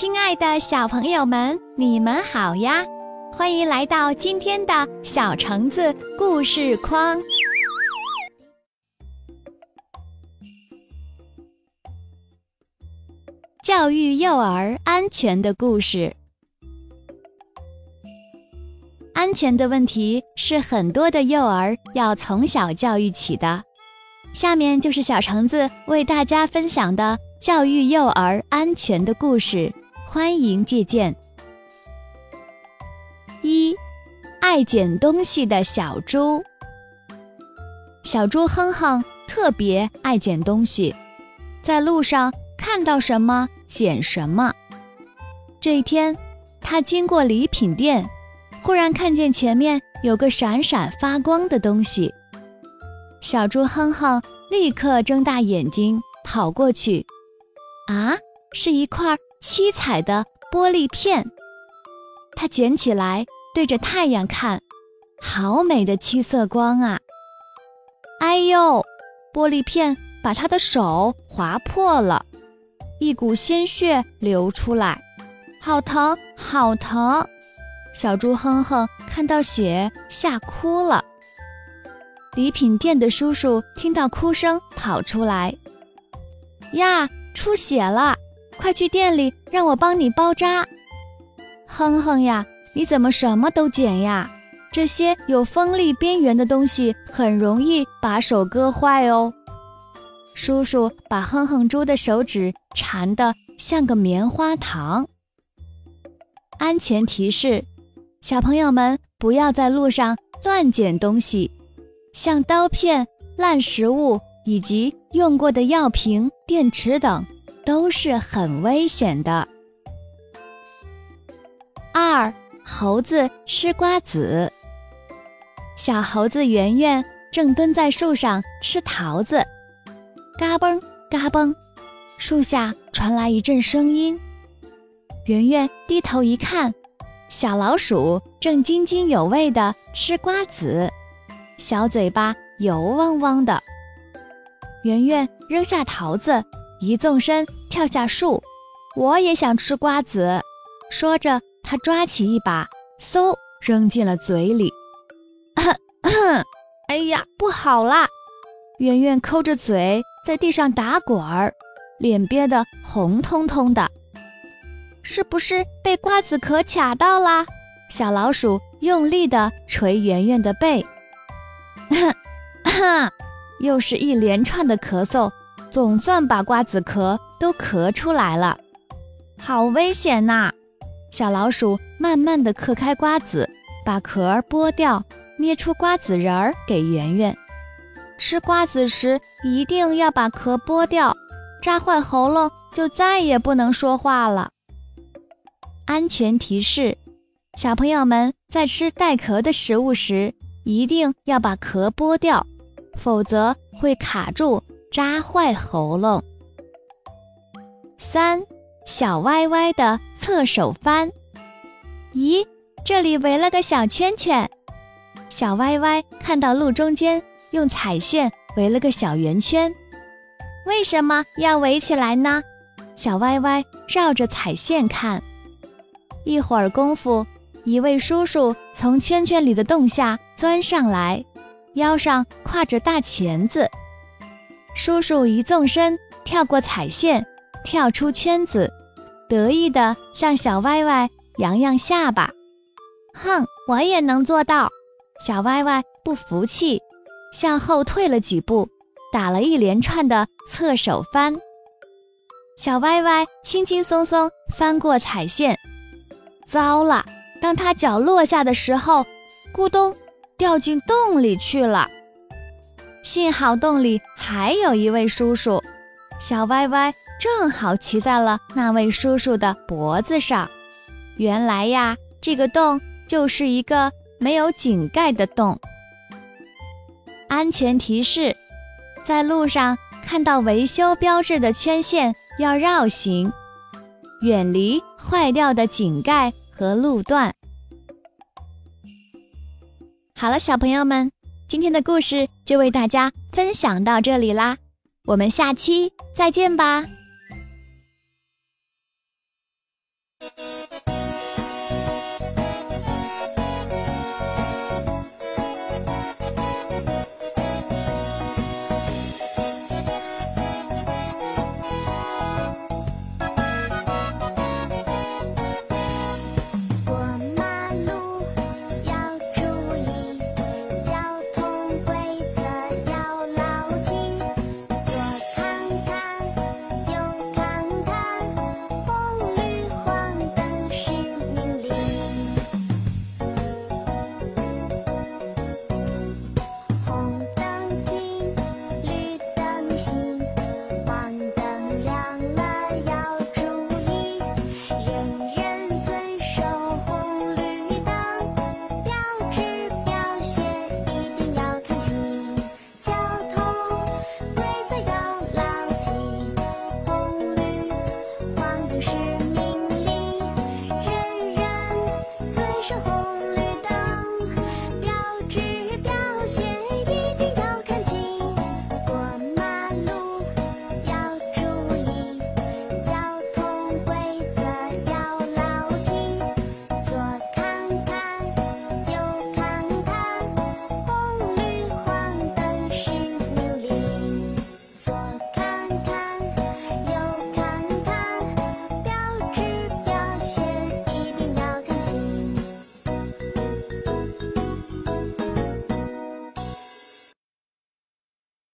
亲爱的小朋友们，你们好呀！欢迎来到今天的小橙子故事框。教育幼儿安全的故事。安全的问题是很多的幼儿要从小教育起的。下面就是小橙子为大家分享的教育幼儿安全的故事。欢迎借鉴。一，爱捡东西的小猪。小猪哼哼特别爱捡东西，在路上看到什么捡什么。这一天，他经过礼品店，忽然看见前面有个闪闪发光的东西。小猪哼哼立刻睁大眼睛跑过去，啊，是一块。七彩的玻璃片，他捡起来对着太阳看，好美的七色光啊！哎呦，玻璃片把他的手划破了，一股鲜血流出来，好疼，好疼！小猪哼哼看到血吓哭了。礼品店的叔叔听到哭声跑出来，呀，出血了！快去店里，让我帮你包扎。哼哼呀，你怎么什么都捡呀？这些有锋利边缘的东西很容易把手割坏哦。叔叔把哼哼猪的手指缠得像个棉花糖。安全提示：小朋友们不要在路上乱捡东西，像刀片、烂食物以及用过的药瓶、电池等。都是很危险的。二猴子吃瓜子，小猴子圆圆正蹲在树上吃桃子，嘎嘣嘎嘣，树下传来一阵声音。圆圆低头一看，小老鼠正津津有味地吃瓜子，小嘴巴油汪汪的。圆圆扔下桃子。一纵身跳下树，我也想吃瓜子。说着，他抓起一把，嗖扔进了嘴里。哎呀，不好啦！圆圆抠着嘴在地上打滚儿，脸憋得红彤彤的。是不是被瓜子壳卡到啦？小老鼠用力地捶圆圆的背。又是一连串的咳嗽。总算把瓜子壳都咳出来了，好危险呐！小老鼠慢慢地嗑开瓜子，把壳剥掉，捏出瓜子仁儿给圆圆。吃瓜子时一定要把壳剥掉，扎坏喉咙就再也不能说话了。安全提示：小朋友们在吃带壳的食物时，一定要把壳剥掉，否则会卡住。扎坏喉咙。三，小歪歪的侧手翻。咦，这里围了个小圈圈。小歪歪看到路中间用彩线围了个小圆圈，为什么要围起来呢？小歪歪绕着彩线看，一会儿功夫，一位叔叔从圈圈里的洞下钻上来，腰上挎着大钳子。叔叔一纵身跳过彩线，跳出圈子，得意地向小歪歪扬扬下巴。哼，我也能做到！小歪歪不服气，向后退了几步，打了一连串的侧手翻。小歪歪轻轻松松翻过彩线，糟了！当他脚落下的时候，咕咚，掉进洞里去了。幸好洞里还有一位叔叔，小歪歪正好骑在了那位叔叔的脖子上。原来呀，这个洞就是一个没有井盖的洞。安全提示：在路上看到维修标志的圈线要绕行，远离坏掉的井盖和路段。好了，小朋友们。今天的故事就为大家分享到这里啦，我们下期再见吧。